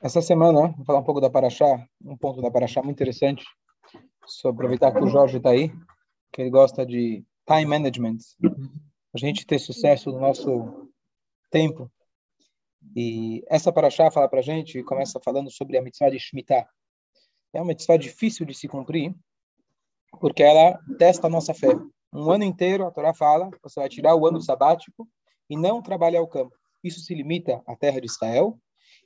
Essa semana, vou falar um pouco da Paraxá, um ponto da Paraxá muito interessante, só aproveitar que o Jorge está aí, que ele gosta de time management, a gente ter sucesso no nosso tempo. E essa Paraxá fala para a gente, começa falando sobre a mitzvah de Shemitah. É uma mitzvah difícil de se cumprir, porque ela testa a nossa fé. Um ano inteiro, a Torá fala, você vai tirar o ano sabático e não trabalhar o campo. Isso se limita à terra de Israel.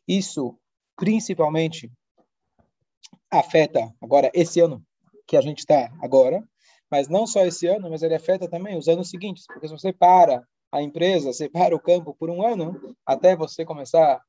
Isso principalmente afeta agora esse ano que a gente está agora, mas não só esse ano, mas ele afeta também os anos seguintes, porque se você para a empresa, você para o campo por um ano, até você começar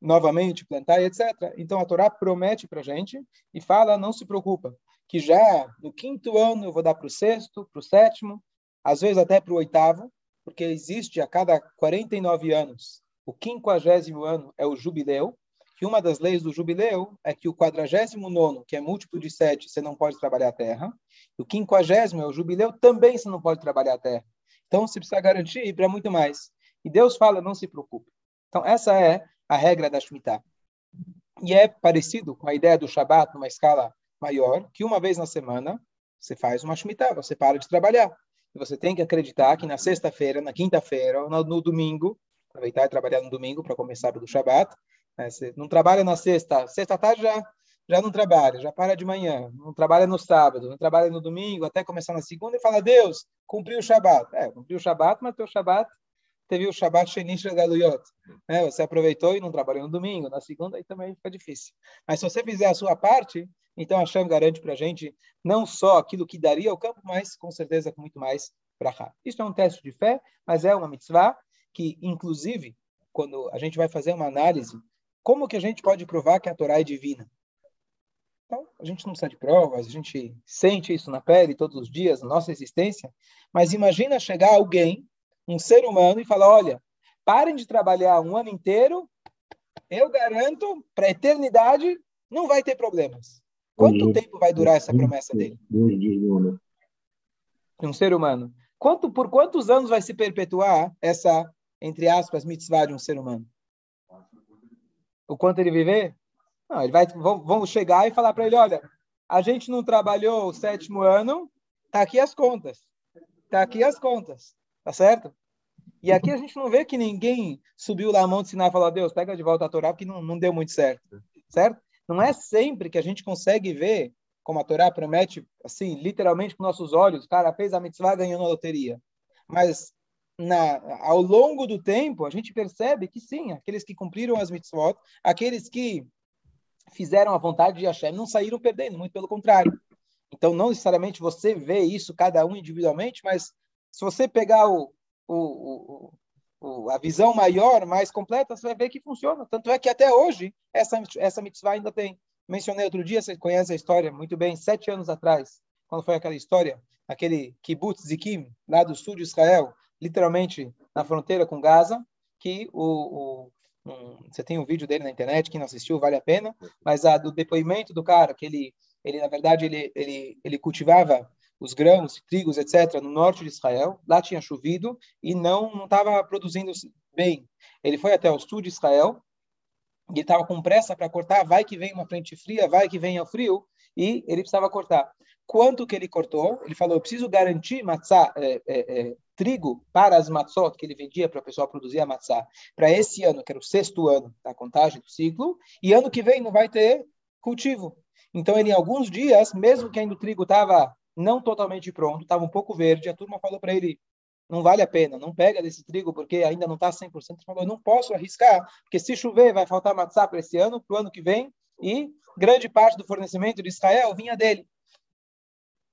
novamente plantar e etc. Então a Torá promete para a gente e fala, não se preocupa, que já no quinto ano eu vou dar para o sexto, para o sétimo, às vezes até para o oitavo, porque existe a cada 49 anos, o quinquagésimo ano é o jubileu, que uma das leis do jubileu é que o quadragésimo nono, que é múltiplo de sete, você não pode trabalhar a terra. E o quinquagésimo é o jubileu, também você não pode trabalhar a terra. Então, você precisa garantir para muito mais. E Deus fala, não se preocupe. Então, essa é a regra da Shemitah. E é parecido com a ideia do Shabat numa escala maior, que uma vez na semana você faz uma Shemitah, você para de trabalhar. E você tem que acreditar que na sexta-feira, na quinta-feira, ou no, no domingo, aproveitar e trabalhar no domingo para começar pelo Shabat, né? Você não trabalha na sexta, sexta tarde já, já não trabalha, já para de manhã, não trabalha no sábado, não trabalha no domingo, até começar na segunda e fala, Deus, cumpriu o Shabat. É, cumpriu o Shabat, mas teu Shabat teve o Shabat Shenish Galuyot. Né? Você aproveitou e não trabalhou no domingo, na segunda aí também fica difícil. Mas se você fizer a sua parte, então a Hashem garante para a gente não só aquilo que daria ao campo, mas com certeza com muito mais para cá. Isso é um teste de fé, mas é uma mitzvah que, inclusive, quando a gente vai fazer uma análise como que a gente pode provar que a Torá é divina? Então, a gente não precisa de provas, a gente sente isso na pele todos os dias, na nossa existência, mas imagina chegar alguém, um ser humano, e falar, olha, parem de trabalhar um ano inteiro, eu garanto, para a eternidade, não vai ter problemas. Quanto tempo vai durar essa promessa dele? Um ser humano. Quanto, por quantos anos vai se perpetuar essa, entre aspas, mitzvah de um ser humano? O quanto ele viver? Não, ele vai, vamos chegar e falar para ele, olha, a gente não trabalhou o sétimo ano, tá aqui as contas, tá aqui as contas, tá certo? E aqui a gente não vê que ninguém subiu lá a mão de sinal e falou, Deus, pega de volta a Torá, porque não, não deu muito certo, certo? Não é sempre que a gente consegue ver, como a Torá promete, assim, literalmente com nossos olhos, cara, fez a mitzvah, ganhou na loteria. Mas na, ao longo do tempo, a gente percebe que sim, aqueles que cumpriram as mitzvot, aqueles que fizeram a vontade de Hashem, não saíram perdendo, muito pelo contrário. Então, não necessariamente você vê isso, cada um individualmente, mas se você pegar o, o, o, a visão maior, mais completa, você vai ver que funciona. Tanto é que até hoje, essa, essa mitzvah ainda tem. Mencionei outro dia, você conhece a história muito bem, sete anos atrás, quando foi aquela história, aquele kibbutz Zikim, lá do sul de Israel, literalmente na fronteira com Gaza, que o, o um, você tem um vídeo dele na internet, quem não assistiu vale a pena, mas a do depoimento do cara, que ele, ele na verdade, ele, ele, ele cultivava os grãos, trigos, etc., no norte de Israel, lá tinha chovido e não estava produzindo bem. Ele foi até o sul de Israel, e estava com pressa para cortar, vai que vem uma frente fria, vai que vem o frio, e ele precisava cortar. Quanto que ele cortou? Ele falou, eu preciso garantir matzá, é, é, trigo para as matzot que ele vendia para o pessoal produzir a matzá, para esse ano, que era o sexto ano da contagem do ciclo, e ano que vem não vai ter cultivo. Então, ele, em alguns dias, mesmo que ainda o trigo estava não totalmente pronto, estava um pouco verde, a turma falou para ele, não vale a pena, não pega desse trigo porque ainda não está 100%. Ele falou, não posso arriscar, porque se chover vai faltar matzá para esse ano, para o ano que vem, e grande parte do fornecimento de Israel vinha dele.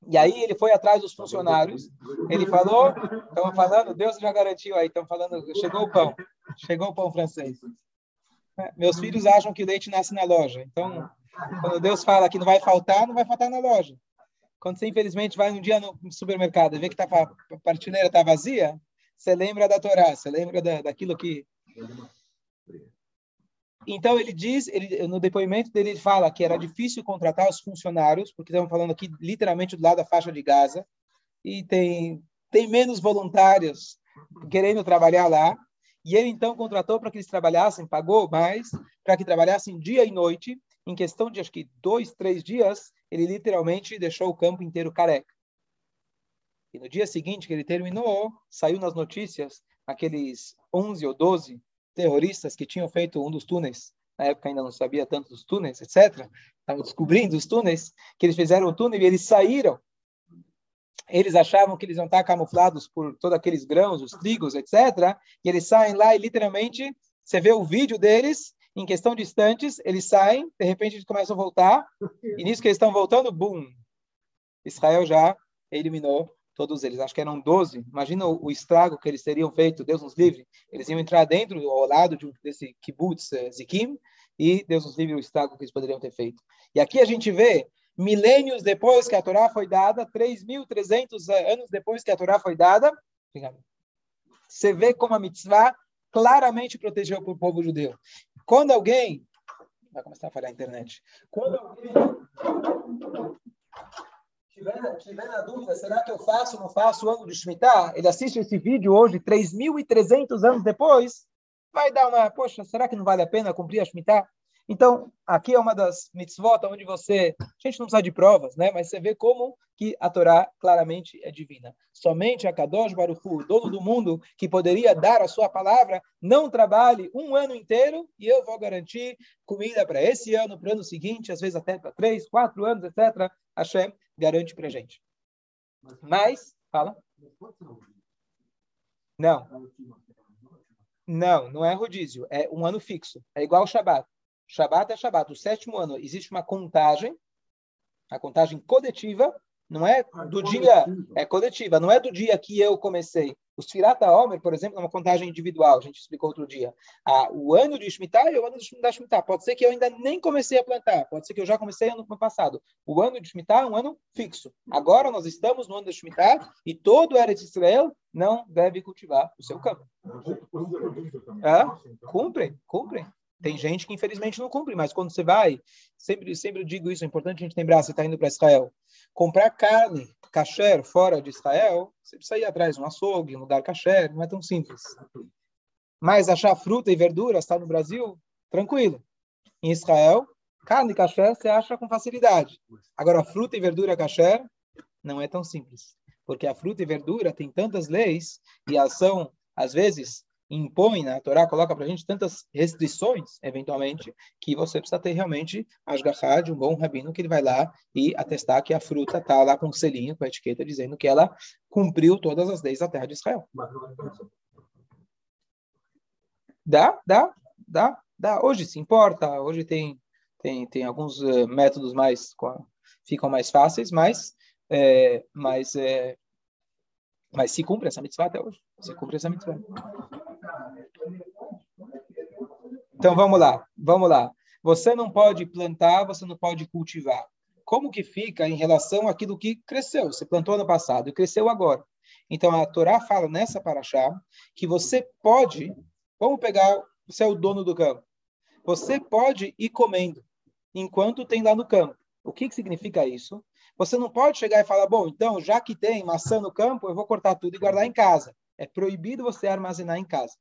E aí ele foi atrás dos funcionários, ele falou, estamos falando, Deus já garantiu aí, estamos falando, chegou o pão, chegou o pão francês. É, meus filhos acham que o leite nasce na loja, então quando Deus fala que não vai faltar, não vai faltar na loja. Quando você infelizmente vai um dia no supermercado e vê que tá, a prateleira está vazia, você lembra da Torá, você lembra da, daquilo que então ele diz, ele, no depoimento dele ele fala que era difícil contratar os funcionários, porque estamos falando aqui literalmente do lado da faixa de Gaza, e tem tem menos voluntários querendo trabalhar lá. E ele então contratou para que eles trabalhassem, pagou mais, para que trabalhassem dia e noite. Em questão de acho que dois, três dias, ele literalmente deixou o campo inteiro careca. E no dia seguinte que ele terminou, saiu nas notícias aqueles 11 ou 12 terroristas que tinham feito um dos túneis. Na época ainda não sabia tanto dos túneis, etc. Estavam descobrindo os túneis, que eles fizeram o túnel e eles saíram. Eles achavam que eles iam estar camuflados por todos aqueles grãos, os trigos, etc. E eles saem lá e literalmente você vê o vídeo deles em questão de instantes, eles saem, de repente eles começam a voltar, e nisso que eles estão voltando, bum! Israel já eliminou todos eles. Acho que eram 12. Imagina o, o, estrago que eles teriam feito, Deus nos livre. Eles iam entrar dentro, ao lado de, desse kibbutz uh, Zikim, e Deus nos livre o estrago que eles poderiam ter feito. E aqui a gente vê, milênios depois que a Torá foi dada, 3.300 eh, anos depois que a Torá foi dada, você vê como a mitzvah claramente protegeu o povo judeu. Quando alguém... Vai começar a falhar a internet. Quando alguém tiver, tiver na dúvida, será que eu faço ou não faço o ano de Shemitah? Ele assiste esse vídeo hoje, 3.300 anos depois, vai dar uma, poxa, será que não vale a pena cumprir a Shemitah? Então, aqui é uma das mitzvot onde você, a gente não precisa de provas, né? Mas você vê como que a Torá claramente é divina. Somente a Kadosh Baruch Hu, dono do mundo, que poderia dar a sua palavra, não trabalhe um ano inteiro e eu vou garantir comida para esse ano, para o ano seguinte, às vezes até para três, quatro anos, etc. Hashem garante para gente. Mas, fala. Não. Não, não é rodízio. É um ano fixo. É igual ao Shabat. Shabat é Shabat. O sétimo ano existe uma contagem, a contagem coletiva, não é ah, do dia, é coletiva, não é do dia que eu comecei. Os Firata Homer, por exemplo, é uma contagem individual, a gente explicou outro dia. Ah, o ano de Shemitah é o ano da Shemitah. Pode ser que eu ainda nem comecei a plantar, pode ser que eu já comecei ano passado. O ano de Shemitah é um ano fixo. Agora nós estamos no ano da Shemitah e todo Eretz Israel não deve cultivar o seu campo. Ah, cumprem, cumprem. Tem gente que infelizmente não cumpre, mas quando você vai, sempre, sempre digo isso, é importante a gente lembrar, você está indo para Israel, comprar carne kasher fora de Israel, você precisa ir atrás de um açougue, um lugar kasher, não é tão simples. Mas achar fruta e verdura, está no Brasil, tranquilo. Em Israel, carne kasher você acha com facilidade. Agora, fruta e verdura kasher não é tão simples. Porque a fruta e verdura tem tantas leis e elas são, às vezes, impõe, né? Torá coloca para a gente tantas restrições, eventualmente, que você precisa ter realmente as garras de um bom rabino que ele vai lá e atestar que a fruta está lá com selinho, com a etiqueta, dizendo que ela cumpriu todas as leis da terra de Israel. Dá, dá, dá, dá. Hoje se importa, hoje tem, tem, tem alguns uh, métodos mais, ficam mais fáceis, mas, é, mas, é, mas se cumpre essa mitzvah até hoje. Se cumpre essa mitzvah. Então vamos lá, vamos lá. Você não pode plantar, você não pode cultivar. Como que fica em relação àquilo que cresceu? Você plantou ano passado e cresceu agora. Então a Torá fala nessa paraxá que você pode, vamos pegar, você é o dono do campo. Você pode ir comendo enquanto tem lá no campo. O que, que significa isso? Você não pode chegar e falar, bom, então, já que tem maçã no campo, eu vou cortar tudo e guardar em casa. É proibido você armazenar em casa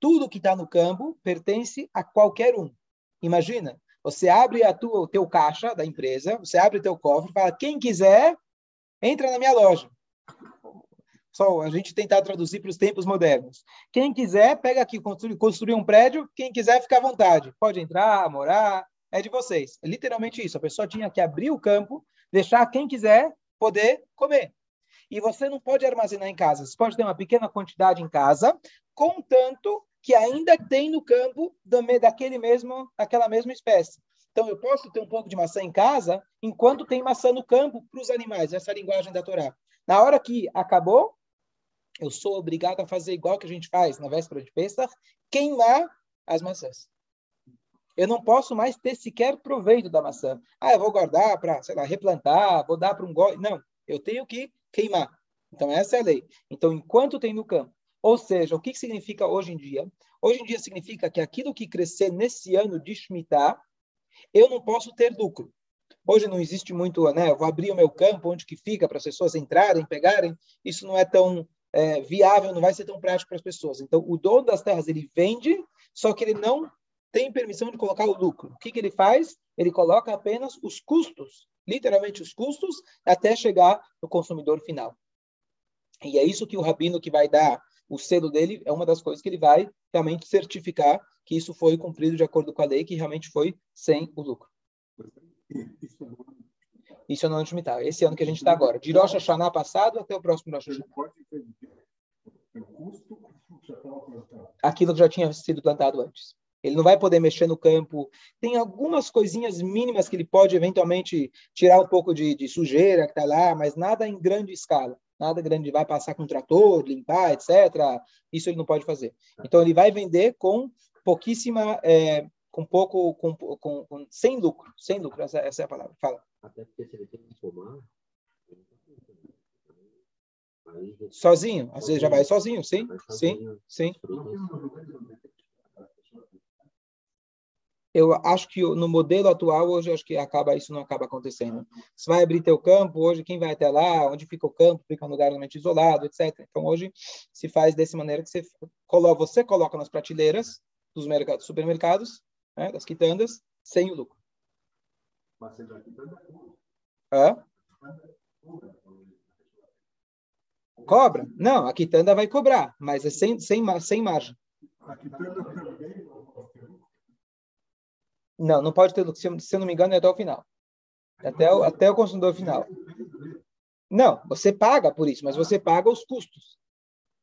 tudo que está no campo pertence a qualquer um. Imagina, você abre a tua, o teu caixa da empresa, você abre o teu cofre fala, quem quiser, entra na minha loja. Só a gente tentar traduzir para os tempos modernos. Quem quiser, pega aqui, construir, construir um prédio, quem quiser, fica à vontade. Pode entrar, morar, é de vocês. É literalmente isso. A pessoa tinha que abrir o campo, deixar quem quiser poder comer. E você não pode armazenar em casa. Você pode ter uma pequena quantidade em casa, contanto que ainda tem no campo daquele mesmo, daquela mesma espécie. Então, eu posso ter um pouco de maçã em casa enquanto tem maçã no campo para os animais. Essa é linguagem da Torá. Na hora que acabou, eu sou obrigado a fazer igual que a gente faz na véspera de Pesach, queimar as maçãs. Eu não posso mais ter sequer proveito da maçã. Ah, eu vou guardar para, sei lá, replantar, vou dar para um gole. Não, eu tenho que queimar. Então, essa é a lei. Então, enquanto tem no campo ou seja, o que significa hoje em dia? Hoje em dia significa que aquilo que crescer nesse ano de Shemitah, eu não posso ter lucro. Hoje não existe muito, né? Eu vou abrir o meu campo, onde que fica, para as pessoas entrarem, pegarem. Isso não é tão é, viável, não vai ser tão prático para as pessoas. Então, o dono das terras, ele vende, só que ele não tem permissão de colocar o lucro. O que, que ele faz? Ele coloca apenas os custos, literalmente os custos, até chegar no consumidor final. E é isso que o rabino que vai dar o selo dele, é uma das coisas que ele vai realmente certificar que isso foi cumprido de acordo com a lei, que realmente foi sem o lucro. Isso é no ano de Shemitah. Esse ano que a gente está agora. De Rosh Hashanah passado até o próximo Rosh Hashanah. Aquilo que já tinha sido plantado antes. Ele não vai poder mexer no campo. Tem algumas coisinhas mínimas que ele pode eventualmente tirar um pouco de, de sujeira que está lá, mas nada em grande escala. Nada grande. Vai passar com um trator, limpar, etc. Isso ele não pode fazer. Então ele vai vender com pouquíssima, é, com pouco, com, com, com, sem lucro, sem lucro. Essa, essa é a palavra. Fala. Até porque se ele tem que tomar. Sozinho, às vezes já vai sozinho, sim, sim, sim. Eu acho que no modelo atual hoje acho que acaba isso não acaba acontecendo. Você vai abrir teu campo hoje, quem vai até lá, onde fica o campo, fica um lugar realmente isolado, etc. Então hoje se faz dessa maneira que você coloca, você coloca nas prateleiras dos mercados, supermercados, né, das quitandas, sem o lucro. Mas você já Hã? Cobra? Não, a quitanda vai cobrar, mas é sem, sem, sem margem. A quitanda também não, não pode ter lucro. Se, eu não me engano, é até o final. Até o, até o consumidor final. Não, você paga por isso, mas você paga os custos.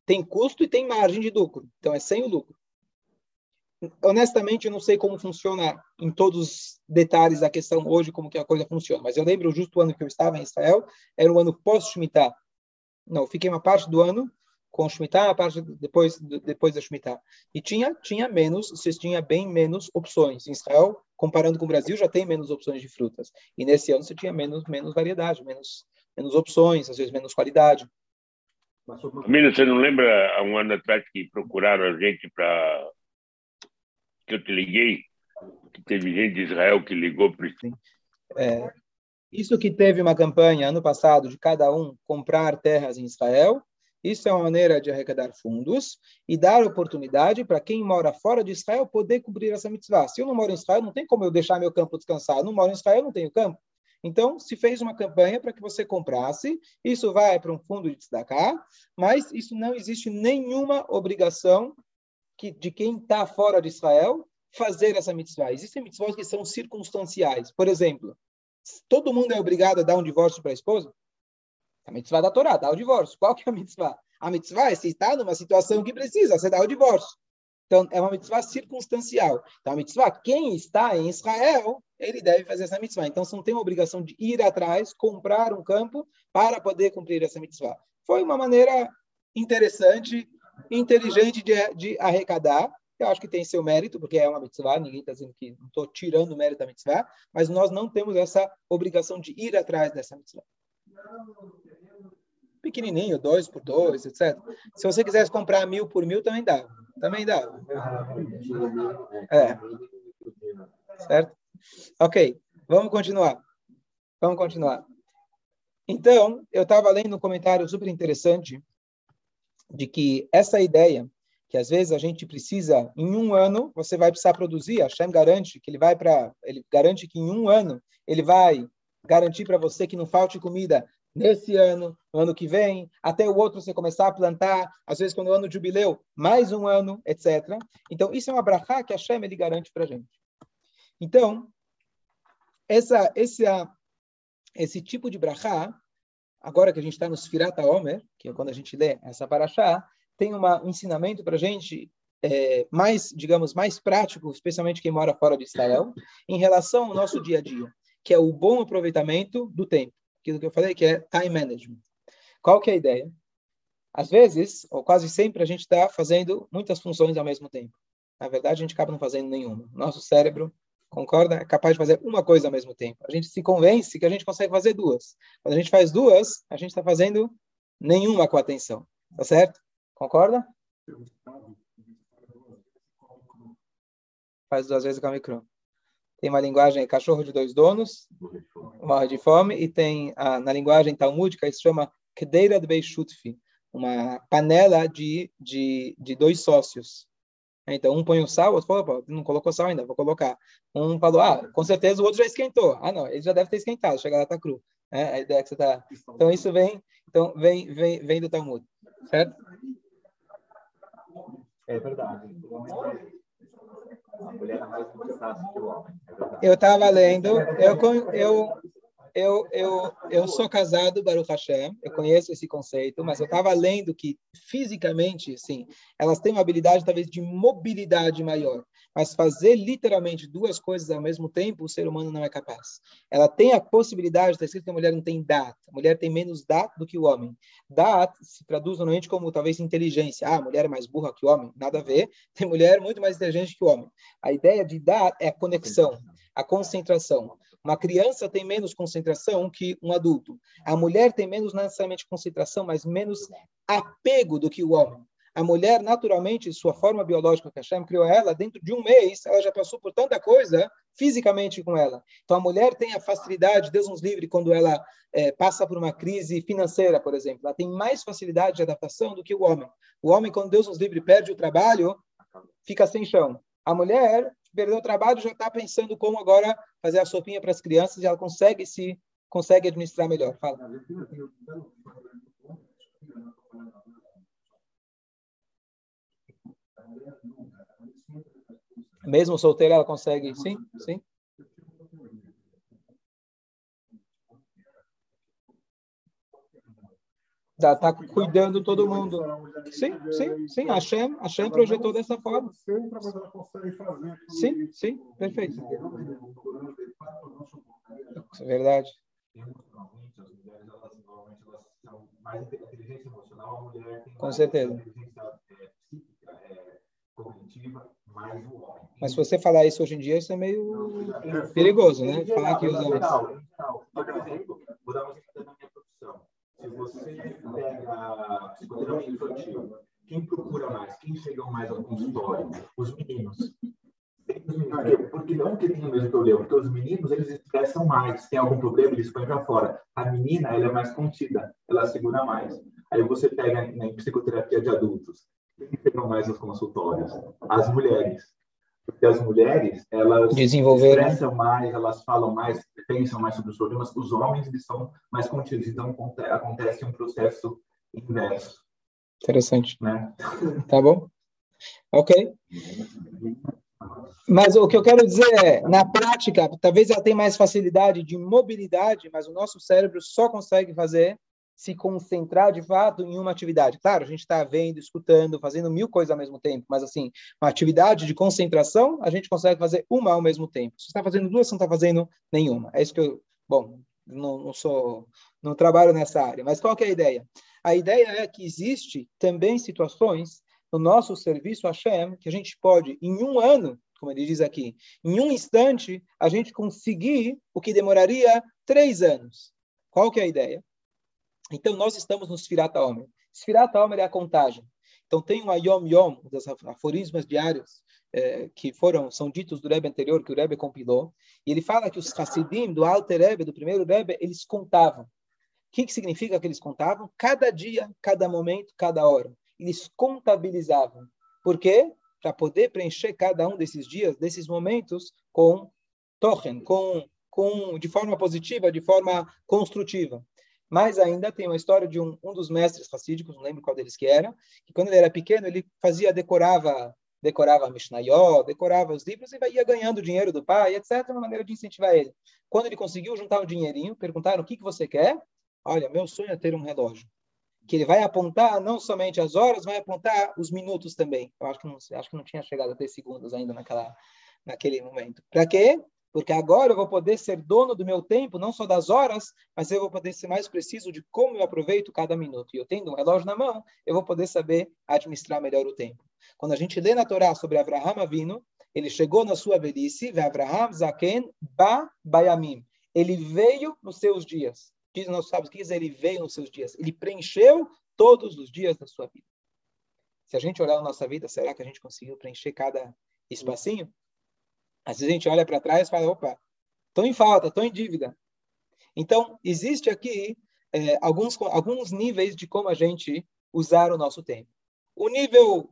Tem custo e tem margem de lucro. Então é sem o lucro honestamente, eu não sei como funciona em todos os detalhes da questão hoje, como que a coisa funciona, mas eu lembro justo o ano que eu estava em Israel, era o ano pós-Shemitah. Não, fiquei uma parte do ano com Shemitah, a parte depois, depois da Shemitah. E tinha, tinha menos, você tinha bem menos opções. Em Israel, comparando com o Brasil, já tem menos opções de frutas. E nesse ano você tinha menos, menos variedade, menos, menos opções, às vezes menos qualidade. Camilo, você não lembra há um ano atrás que procuraram a gente para que eu te liguei, que teve gente de Israel que ligou para é, isso que teve uma campanha ano passado de cada um comprar terras em Israel, isso é uma maneira de arrecadar fundos e dar oportunidade para quem mora fora de Israel poder cumprir essa mitzvah. Se eu não moro em Israel, não tem como eu deixar meu campo descansar. Não moro em Israel, não tenho campo. Então, se fez uma campanha para que você comprasse, isso vai para um fundo de destacar, mas isso não existe nenhuma obrigação que, de quem está fora de Israel fazer essa mitzvah. Existem mitzvahs que são circunstanciais. Por exemplo, todo mundo é obrigado a dar um divórcio para a esposa? A mitzvah da Torá, dá o divórcio. Qual que é a mitzvah? A mitzvah é se está numa situação que precisa, você dá o divórcio. Então, é uma mitzvah circunstancial. Então, a mitzvah, quem está em Israel, ele deve fazer essa mitzvah. Então, você não tem a obrigação de ir atrás, comprar um campo para poder cumprir essa mitzvah. Foi uma maneira interessante inteligente de, de arrecadar. Eu acho que tem seu mérito, porque é uma mitzvah, ninguém está dizendo que estou tirando o mérito da mitzvah, mas nós não temos essa obrigação de ir atrás dessa mitzvah. Pequenininho, dois por dois, etc. Se você quisesse comprar mil por mil, também dá. Também dá. É. Certo? Ok, vamos continuar. Vamos continuar. Então, eu estava lendo um comentário super interessante de que essa ideia que às vezes a gente precisa em um ano você vai precisar produzir a Shem garante que ele vai para ele garante que em um ano ele vai garantir para você que não falte comida nesse ano no ano que vem até o outro você começar a plantar às vezes quando o ano de jubileu mais um ano etc então isso é uma brachá que a Shem ele garante para gente então essa esse esse tipo de brachá agora que a gente está no Sfirata Omer, que é quando a gente lê essa paraxá, tem um ensinamento para a gente é, mais, digamos, mais prático, especialmente quem mora fora de Israel, em relação ao nosso dia a dia, que é o bom aproveitamento do tempo. Aquilo que eu falei que é time management. Qual que é a ideia? Às vezes, ou quase sempre, a gente está fazendo muitas funções ao mesmo tempo. Na verdade, a gente acaba não fazendo nenhuma. Nosso cérebro Concorda? É capaz de fazer uma coisa ao mesmo tempo. A gente se convence que a gente consegue fazer duas. Quando a gente faz duas, a gente está fazendo nenhuma com atenção. Tá certo? Concorda? Faz duas vezes com a micro. Tem uma linguagem cachorro de dois donos, morre de fome, e tem a, na linguagem talmúdica isso chama Kedeira de Beishutfi, uma panela de, de, de dois sócios. Então, um põe o sal, o outro falou, não colocou sal ainda, vou colocar. Um falou, ah, com certeza o outro já esquentou. Ah, não, ele já deve ter esquentado, chega lá, tá cru. É, a ideia que você tá... Então, isso vem, então, vem, vem, vem do Talmud, certo? É verdade. Eu estava lendo, eu, eu, eu, eu, eu sou casado, Baruch Hashem, eu conheço esse conceito, mas eu estava lendo que fisicamente, sim, elas têm uma habilidade talvez de mobilidade maior, mas fazer literalmente duas coisas ao mesmo tempo, o ser humano não é capaz. Ela tem a possibilidade, está escrito que a mulher não tem dat, a mulher tem menos dat do que o homem. Dat se traduz normalmente como talvez inteligência. Ah, a mulher é mais burra que o homem, nada a ver. Tem mulher muito mais inteligente que o homem. A ideia de dat é a conexão, a concentração. Uma criança tem menos concentração que um adulto. A mulher tem menos necessariamente concentração, mas menos apego do que o homem. A mulher, naturalmente, sua forma biológica que Hashem criou ela, dentro de um mês, ela já passou por tanta coisa fisicamente com ela. Então, a mulher tem a facilidade, Deus nos livre, quando ela é, passa por uma crise financeira, por exemplo. Ela tem mais facilidade de adaptação do que o homem. O homem, quando Deus nos livre, perde o trabalho, fica sem chão. A mulher perdeu o trabalho, já está pensando como agora fazer a sopinha para as crianças e ela consegue se consegue administrar melhor. Fala. Mesmo solteira ela consegue? Sim, sim. Tá, tá cuidando todo mundo. Sim, sim, sim. A Hashem, a Hashem projetou dessa forma. Sim, sim, perfeito. É verdade. Com certeza. Mas se você falar isso hoje em dia, isso é meio perigoso, né? Falar que os homens. Por exemplo, vou dar um exemplo da minha profissão. Se você pega psicoterapia infantil, quem procura mais? Quem chega mais ao consultório? Os meninos. Porque não que tem o mesmo problema, porque os meninos eles expressam mais. Tem algum problema, eles põem para fora. A menina, ela é mais contida, ela segura mais. Aí você pega em psicoterapia de adultos, chegam mais aos consultórios? As mulheres. Porque as mulheres, elas expressam mais, elas falam mais, pensam mais sobre os problemas. Os homens, eles são mais contidos. Então, acontece um processo inverso. Interessante. Né? Tá bom? Ok. Mas o que eu quero dizer é, na prática, talvez ela tenha mais facilidade de mobilidade, mas o nosso cérebro só consegue fazer se concentrar de fato em uma atividade. Claro, a gente está vendo, escutando, fazendo mil coisas ao mesmo tempo, mas assim, uma atividade de concentração, a gente consegue fazer uma ao mesmo tempo. Se está fazendo duas, você não está fazendo nenhuma. É isso que eu, bom, não, não, sou, não trabalho nessa área, mas qual é a ideia? A ideia é que existe também situações no nosso serviço Hashem que a gente pode, em um ano, como ele diz aqui, em um instante, a gente conseguir o que demoraria três anos. Qual que é a ideia? Então, nós estamos no Sfirat Omer. Sfirat Omer é a contagem. Então, tem um Yom Yom, dos aforismos diários, é, que foram, são ditos do Rebbe anterior, que o Rebbe compilou, e ele fala que os Hassidim do Alter Rebbe, do primeiro Rebbe, eles contavam. O que, que significa que eles contavam? Cada dia, cada momento, cada hora. Eles contabilizavam. Por quê? Para poder preencher cada um desses dias, desses momentos, com tochen, com, com, de forma positiva, de forma construtiva. Mas ainda tem uma história de um, um dos mestres racídicos, não lembro qual deles que era, que quando ele era pequeno, ele fazia, decorava decorava Mishnayot, decorava os livros e ia ganhando dinheiro do pai, etc., uma maneira de incentivar ele. Quando ele conseguiu juntar um dinheirinho, perguntaram o que, que você quer? Olha, meu sonho é ter um relógio. Que ele vai apontar não somente as horas, vai apontar os minutos também. Eu acho que não, acho que não tinha chegado a ter segundos ainda naquela, naquele momento. Para quê? Porque agora eu vou poder ser dono do meu tempo, não só das horas, mas eu vou poder ser mais preciso de como eu aproveito cada minuto. E eu tendo um relógio na mão, eu vou poder saber administrar melhor o tempo. Quando a gente lê na Torá sobre Abraham Avino, ele chegou na sua velhice, Abraham Zaken Ba Bayamim. Ele veio nos seus dias. Diz nós sabemos que ele veio nos seus dias. Ele preencheu todos os dias da sua vida. Se a gente olhar a nossa vida, será que a gente conseguiu preencher cada espacinho? Às vezes a gente olha para trás e fala, opa, estou em falta, estou em dívida. Então, existe aqui é, alguns, alguns níveis de como a gente usar o nosso tempo. O nível,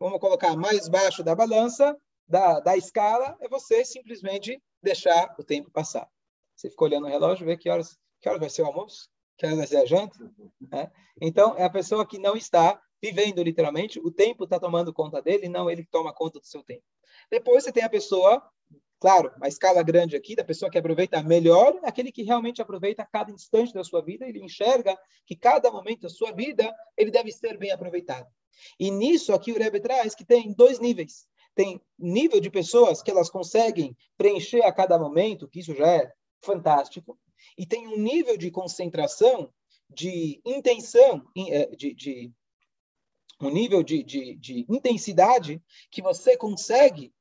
vamos colocar, mais baixo da balança, da, da escala, é você simplesmente deixar o tempo passar. Você fica olhando o relógio, vê que horas, que horas vai ser o almoço, que horas vai ser a janta. Né? Então, é a pessoa que não está vivendo literalmente, o tempo está tomando conta dele, não ele toma conta do seu tempo. Depois você tem a pessoa, claro, a escala grande aqui, da pessoa que aproveita melhor, aquele que realmente aproveita cada instante da sua vida, ele enxerga que cada momento da sua vida, ele deve ser bem aproveitado. E nisso aqui o Rebbe traz que tem dois níveis. Tem nível de pessoas que elas conseguem preencher a cada momento, que isso já é fantástico, e tem um nível de concentração, de intenção, eh, de, de um nível de, de, de intensidade que você consegue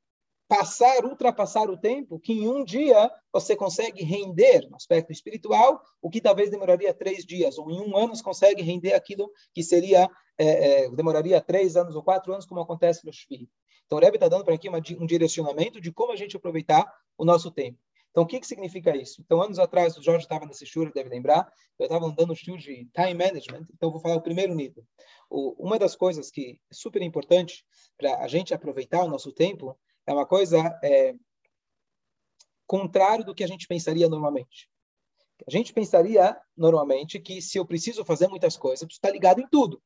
passar, ultrapassar o tempo, que em um dia você consegue render no aspecto espiritual, o que talvez demoraria três dias, ou em um ano você consegue render aquilo que seria, é, é, demoraria três anos ou quatro anos, como acontece no Shvi. Então, o Rebbe está dando para aqui uma, um direcionamento de como a gente aproveitar o nosso tempo. Então, o que, que significa isso? Então, anos atrás, o Jorge estava nesse show, deve lembrar, eu estava dando um show de time management, então vou falar o primeiro nível. O, uma das coisas que é super importante para a gente aproveitar o nosso tempo é uma coisa é, contrário do que a gente pensaria normalmente. A gente pensaria normalmente que se eu preciso fazer muitas coisas, eu preciso estar ligado em tudo.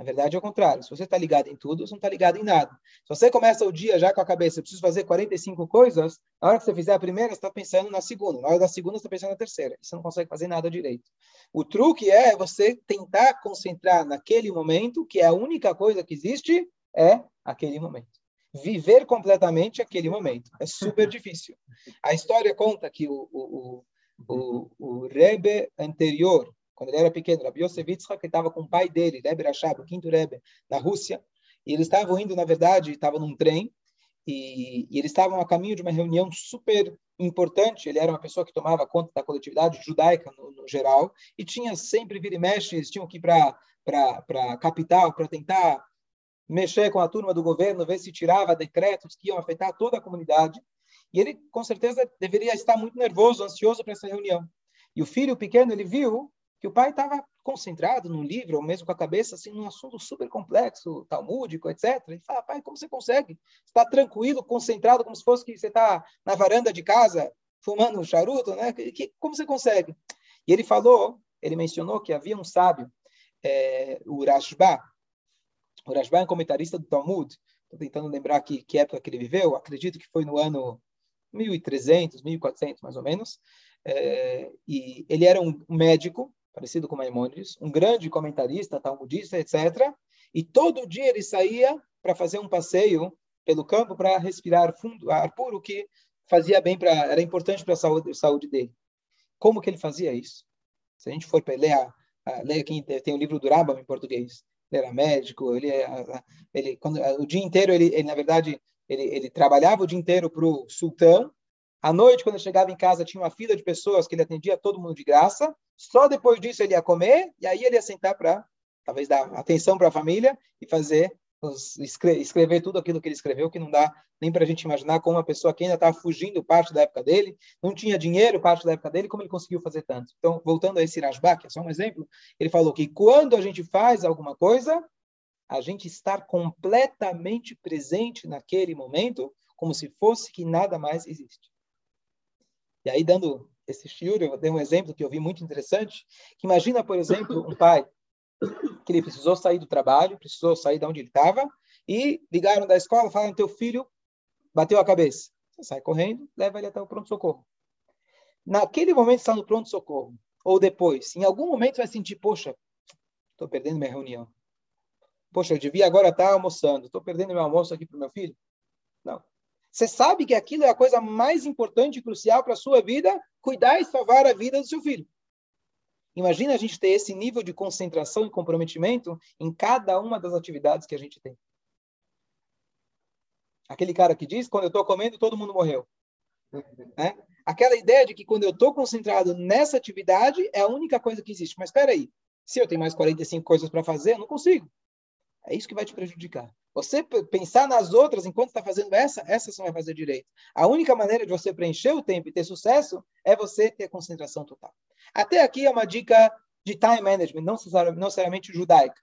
Na verdade, é o contrário. Se você está ligado em tudo, você não está ligado em nada. Se você começa o dia já com a cabeça, eu preciso fazer 45 coisas, na hora que você fizer a primeira, você está pensando na segunda. Na hora da segunda, você está pensando na terceira. E você não consegue fazer nada direito. O truque é você tentar concentrar naquele momento, que é a única coisa que existe, é aquele momento. Viver completamente aquele momento. É super difícil. A história conta que o, o, o, o, o Rebbe anterior, quando ele era pequeno, Rabbi Yosef Yitzhak, estava com o pai dele, Rebbe Rashab, o quinto Rebbe, na Rússia, e eles estavam indo, na verdade, estavam num trem, e, e, eles estavam a caminho de uma reunião super importante. Ele era uma pessoa que tomava conta da coletividade judaica no, no geral, e tinha sempre vira e mexe, eles tinham que ir para a capital para tentar mexer com a turma do governo, ver se tirava decretos que iam afetar toda a comunidade. E ele, com certeza, deveria estar muito nervoso, ansioso para essa reunião. E o filho pequeno, ele viu que o pai estava concentrado num livro, ou mesmo com a cabeça assim, num assunto super complexo, talmúdico, etc. Ele fala, pai, como você consegue? Está tranquilo, concentrado, como se fosse que você está na varanda de casa, fumando um charuto, né? Que, como você consegue? E ele falou, ele mencionou que havia um sábio, é, o Rashba. O Rashba é um comentarista do Talmud. Estou tentando lembrar que, que época que ele viveu. Acredito que foi no ano 1300, 1400, mais ou menos. É, e ele era um médico parecido com Maimonides, um grande comentarista, talmudista, etc. E todo dia ele saía para fazer um passeio pelo campo para respirar fundo, ar puro, que fazia bem para, era importante para a saúde, saúde dele. Como que ele fazia isso? Se a gente for para ler, a, a, ler aqui, tem o livro do Rambam em português. Ele era médico, ele, ele quando, o dia inteiro ele, ele na verdade ele, ele trabalhava o dia inteiro para o sultão à noite, quando ele chegava em casa, tinha uma fila de pessoas que ele atendia todo mundo de graça. Só depois disso ele ia comer e aí ele ia sentar para, talvez, dar atenção para a família e fazer, escrever tudo aquilo que ele escreveu, que não dá nem para a gente imaginar como uma pessoa que ainda estava fugindo parte da época dele, não tinha dinheiro parte da época dele, como ele conseguiu fazer tanto. Então, voltando a esse Rashbach, é só um exemplo, ele falou que quando a gente faz alguma coisa, a gente estar completamente presente naquele momento, como se fosse que nada mais existe. E aí, dando esse shiur, eu dei um exemplo que eu vi muito interessante, que imagina, por exemplo, um pai que ele precisou sair do trabalho, precisou sair de onde ele estava, e ligaram da escola, falaram, teu filho bateu a cabeça. Você sai correndo, leva ele até o pronto-socorro. Naquele momento está no pronto-socorro, ou depois, em algum momento vai sentir, poxa, estou perdendo minha reunião. Poxa, eu devia agora estar almoçando, estou perdendo meu almoço aqui para o meu filho. Não. Você sabe que aquilo é a coisa mais importante e crucial para a sua vida, cuidar e salvar a vida do seu filho. Imagina a gente ter esse nível de concentração e comprometimento em cada uma das atividades que a gente tem. Aquele cara que diz, quando eu estou comendo, todo mundo morreu. É? Aquela ideia de que quando eu estou concentrado nessa atividade, é a única coisa que existe. Mas espera aí, se eu tenho mais 45 coisas para fazer, eu não consigo. É isso que vai te prejudicar. Você pensar nas outras enquanto está fazendo essa, essa você vai fazer direito. A única maneira de você preencher o tempo e ter sucesso é você ter concentração total. Até aqui é uma dica de time management, não necessariamente judaica.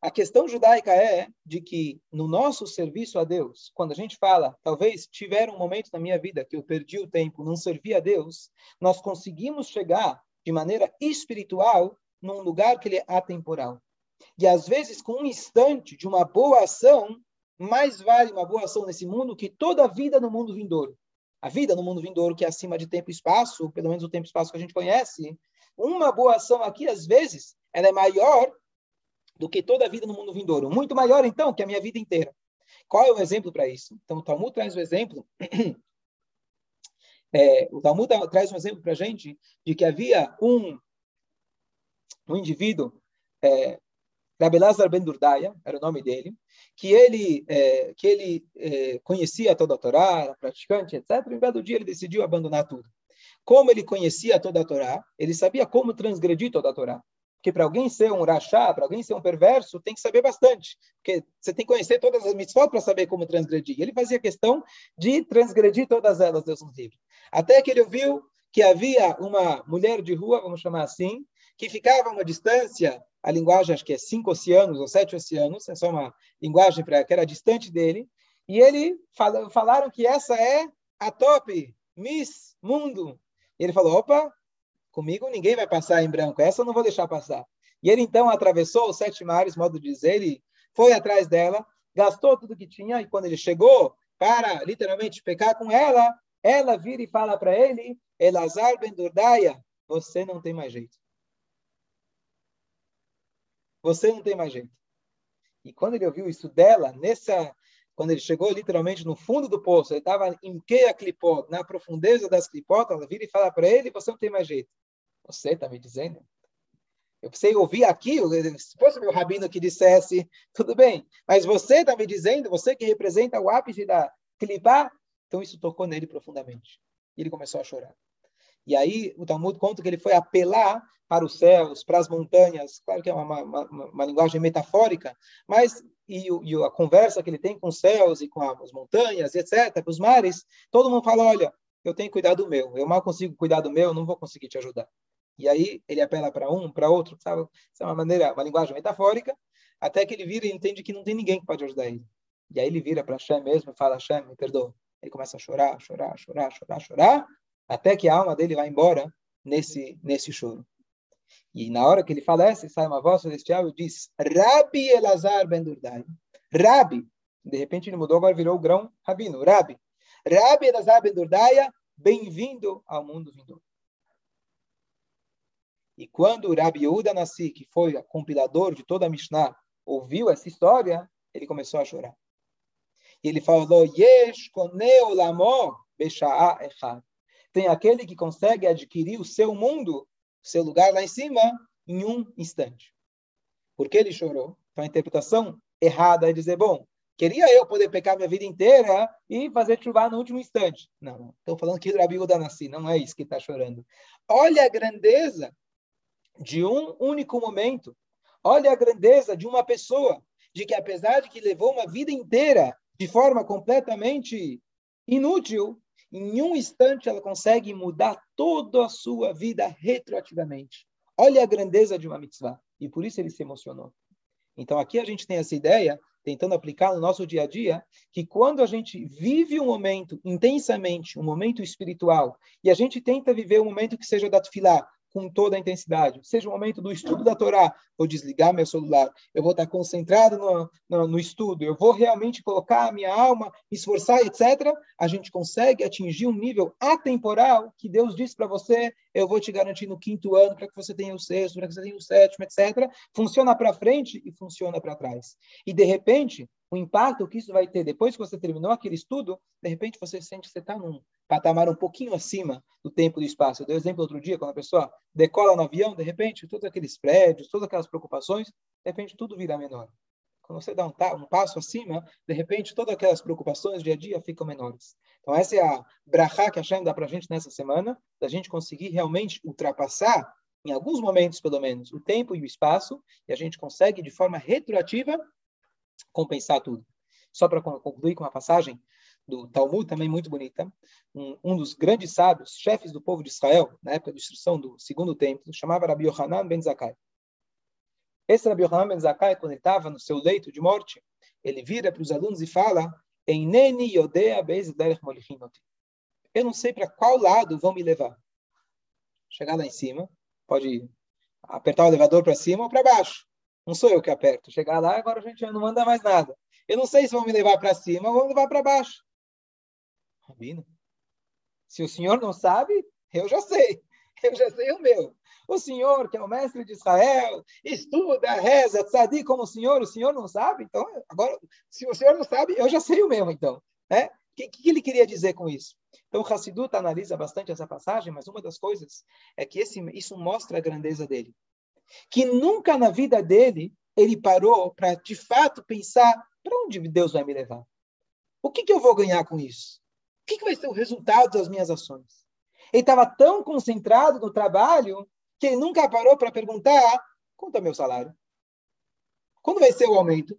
A questão judaica é de que no nosso serviço a Deus, quando a gente fala, talvez tiver um momento na minha vida que eu perdi o tempo, não servi a Deus, nós conseguimos chegar de maneira espiritual num lugar que ele é atemporal. E às vezes, com um instante de uma boa ação, mais vale uma boa ação nesse mundo que toda a vida no mundo vindouro. A vida no mundo vindouro, que é acima de tempo e espaço, pelo menos o tempo e espaço que a gente conhece, uma boa ação aqui, às vezes, ela é maior do que toda a vida no mundo vindouro. Muito maior, então, que a minha vida inteira. Qual é o exemplo para isso? Então, o Talmud traz o exemplo. É, o Talmud traz um exemplo para a gente de que havia um, um indivíduo, é, Rabelazar Ben Durdaya, era o nome dele, que ele, é, que ele é, conhecia toda a Torá, era praticante, etc. Em belo dia, ele decidiu abandonar tudo. Como ele conhecia toda a Torá, ele sabia como transgredir toda a Torá. Porque para alguém ser um rachá, para alguém ser um perverso, tem que saber bastante. Porque você tem que conhecer todas as mitzvot para saber como transgredir. Ele fazia questão de transgredir todas elas, Deus nos livre. Até que ele ouviu que havia uma mulher de rua, vamos chamar assim, que ficava a uma distância, a linguagem acho que é cinco oceanos ou sete oceanos, é só uma linguagem para que era distante dele, e ele fal, falaram que essa é a top Miss Mundo. E ele falou, opa, Comigo ninguém vai passar em branco, essa eu não vou deixar passar. E ele então atravessou os sete mares, modo de dizer, ele foi atrás dela, gastou tudo que tinha, e quando ele chegou para literalmente pecar com ela, ela vira e fala para ele: Elazar ben Durdaia, você não tem mais jeito. Você não tem mais jeito. E quando ele ouviu isso dela, nessa quando ele chegou literalmente no fundo do poço, ele estava em Keia Klipot, na profundeza das Klipot, ela vira e fala para ele: Você não tem mais jeito. Você está me dizendo? Eu precisei ouvir aquilo, se fosse meu rabino que dissesse, tudo bem, mas você está me dizendo, você que representa o ápice da clipá, então isso tocou nele profundamente. E ele começou a chorar. E aí o Talmud conta que ele foi apelar para os céus, para as montanhas, claro que é uma, uma, uma, linguagem metafórica, mas e, e, a conversa que ele tem com os céus e com as montanhas, etc., com os mares, todo mundo fala, olha, eu tenho que cuidar do meu, eu mal consigo cuidar do meu, não vou conseguir te ajudar. E aí ele apela para um, para outro, sabe? Essa é uma maneira, uma linguagem metafórica, até que ele vira e entende que não tem ninguém que pode ajudar ele. E aí ele vira para Hashem mesmo e fala, Hashem, me perdoa. Ele começa a chorar, chorar, chorar, chorar, chorar, até que a alma dele vai embora nesse, nesse choro. E na hora que ele falece, sai uma voz celestial e diz, Rabi Elazar ben Durdai. Rabi. De repente ele mudou, agora virou o grão rabino. Rabi. Rabi Elazar ben Durdaya, bem-vindo ao mundo vindouro. E quando o Rabi Yehuda Nassi, que foi o compilador de toda a Mishnah, ouviu essa história, ele começou a chorar. E ele falou, Yesh koneu lamo besha'a echad. Tem aquele que consegue adquirir o seu mundo, seu lugar lá em cima, em um instante. Porque ele chorou? Foi a interpretação errada é dizer, bom, queria eu poder pecar minha vida inteira e fazer chuva no último instante. Não, estou falando que o Yehuda Nassi, não é isso que está chorando. Olha a grandeza de um único momento. Olha a grandeza de uma pessoa, de que apesar de que levou uma vida inteira de forma completamente inútil, em um instante ela consegue mudar toda a sua vida retroativamente. Olha a grandeza de uma mitzvah. E por isso ele se emocionou. Então aqui a gente tem essa ideia, tentando aplicar no nosso dia a dia, que quando a gente vive um momento intensamente, um momento espiritual, e a gente tenta viver um momento que seja da com toda a intensidade. Seja o momento do estudo da Torá, vou desligar meu celular, eu vou estar concentrado no, no, no, estudo, eu vou realmente colocar a minha alma, me esforçar, etc. A gente consegue atingir um nível atemporal que Deus disse para você, eu vou te garantir no quinto ano para que você tenha o sexto, para que você tenha o sétimo, etc. Funciona para frente e funciona para trás. E, de repente, o impacto que isso vai ter depois que você terminou aquele estudo, de repente você sente que você está num patamar um pouquinho acima do tempo e do espaço. Eu dei um exemplo outro dia, quando a pessoa decola no avião, de repente, todos aqueles prédios, todas aquelas preocupações, de repente tudo vira menor. Quando você dá um, um passo acima, de repente todas aquelas preocupações do dia a dia ficam menores. Então essa é a brachá que a Shem dá para a gente nessa semana, da gente conseguir realmente ultrapassar, em alguns momentos pelo menos, o tempo e o espaço, e a gente consegue de forma retroativa compensar tudo. Só para concluir com uma passagem do Talmud, também muito bonita, um, um, dos grandes sábios, chefes do povo de Israel, na época da destruição do segundo templo, chamava Rabbi Yohanan ben Zakkai. Esse Rabbi Yohanan ben Zakkai, quando ele estava no seu leito de morte, ele vira para os alunos e fala, yodea Eu não sei para qual lado vão me levar. Chegar lá em cima, pode apertar o elevador para cima ou para baixo. Não sou eu que aperto. Chegar lá, agora a gente não manda mais nada. Eu não sei se vão me levar para cima ou vão me levar para baixo. Rabino, se o senhor não sabe, eu já sei. Eu já sei o meu. O senhor, que é o mestre de Israel, estuda, reza, tzadik como o senhor, o senhor não sabe? Então, agora, se o senhor não sabe, eu já sei o meu, então. Né? O que, que ele queria dizer com isso? Então, Hassidut analisa bastante essa passagem, mas uma das coisas é que esse, isso mostra a grandeza dele. Que nunca na vida dele ele parou para, de fato, pensar para onde Deus vai me levar? O que, que eu vou ganhar com isso? O que, que vai ser o resultado das minhas ações? Ele estava tão concentrado no trabalho que ele nunca parou para perguntar quanto é meu salário? Quando vai ser o aumento?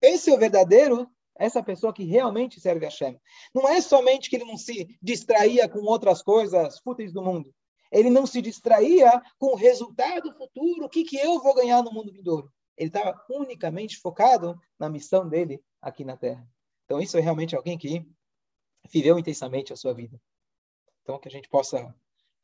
Esse é o verdadeiro, essa pessoa que realmente serve a Shem. Não é somente que ele não se distraía com outras coisas fúteis do mundo. Ele não se distraía com o resultado futuro, o que, que eu vou ganhar no mundo vindouro. Ele estava unicamente focado na missão dele aqui na Terra. Então, isso é realmente alguém que viveu intensamente a sua vida. Então, que a gente possa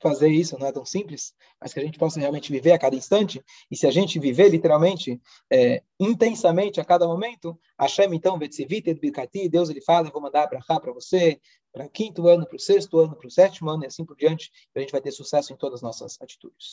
fazer isso, não é tão simples, mas que a gente possa realmente viver a cada instante, e se a gente viver literalmente, é, intensamente a cada momento, Hashem então, Vetsivit Birkati, Deus ele fala, eu vou mandar cá para você, para quinto ano, para o sexto ano, para o sétimo ano, e assim por diante, a gente vai ter sucesso em todas as nossas atitudes.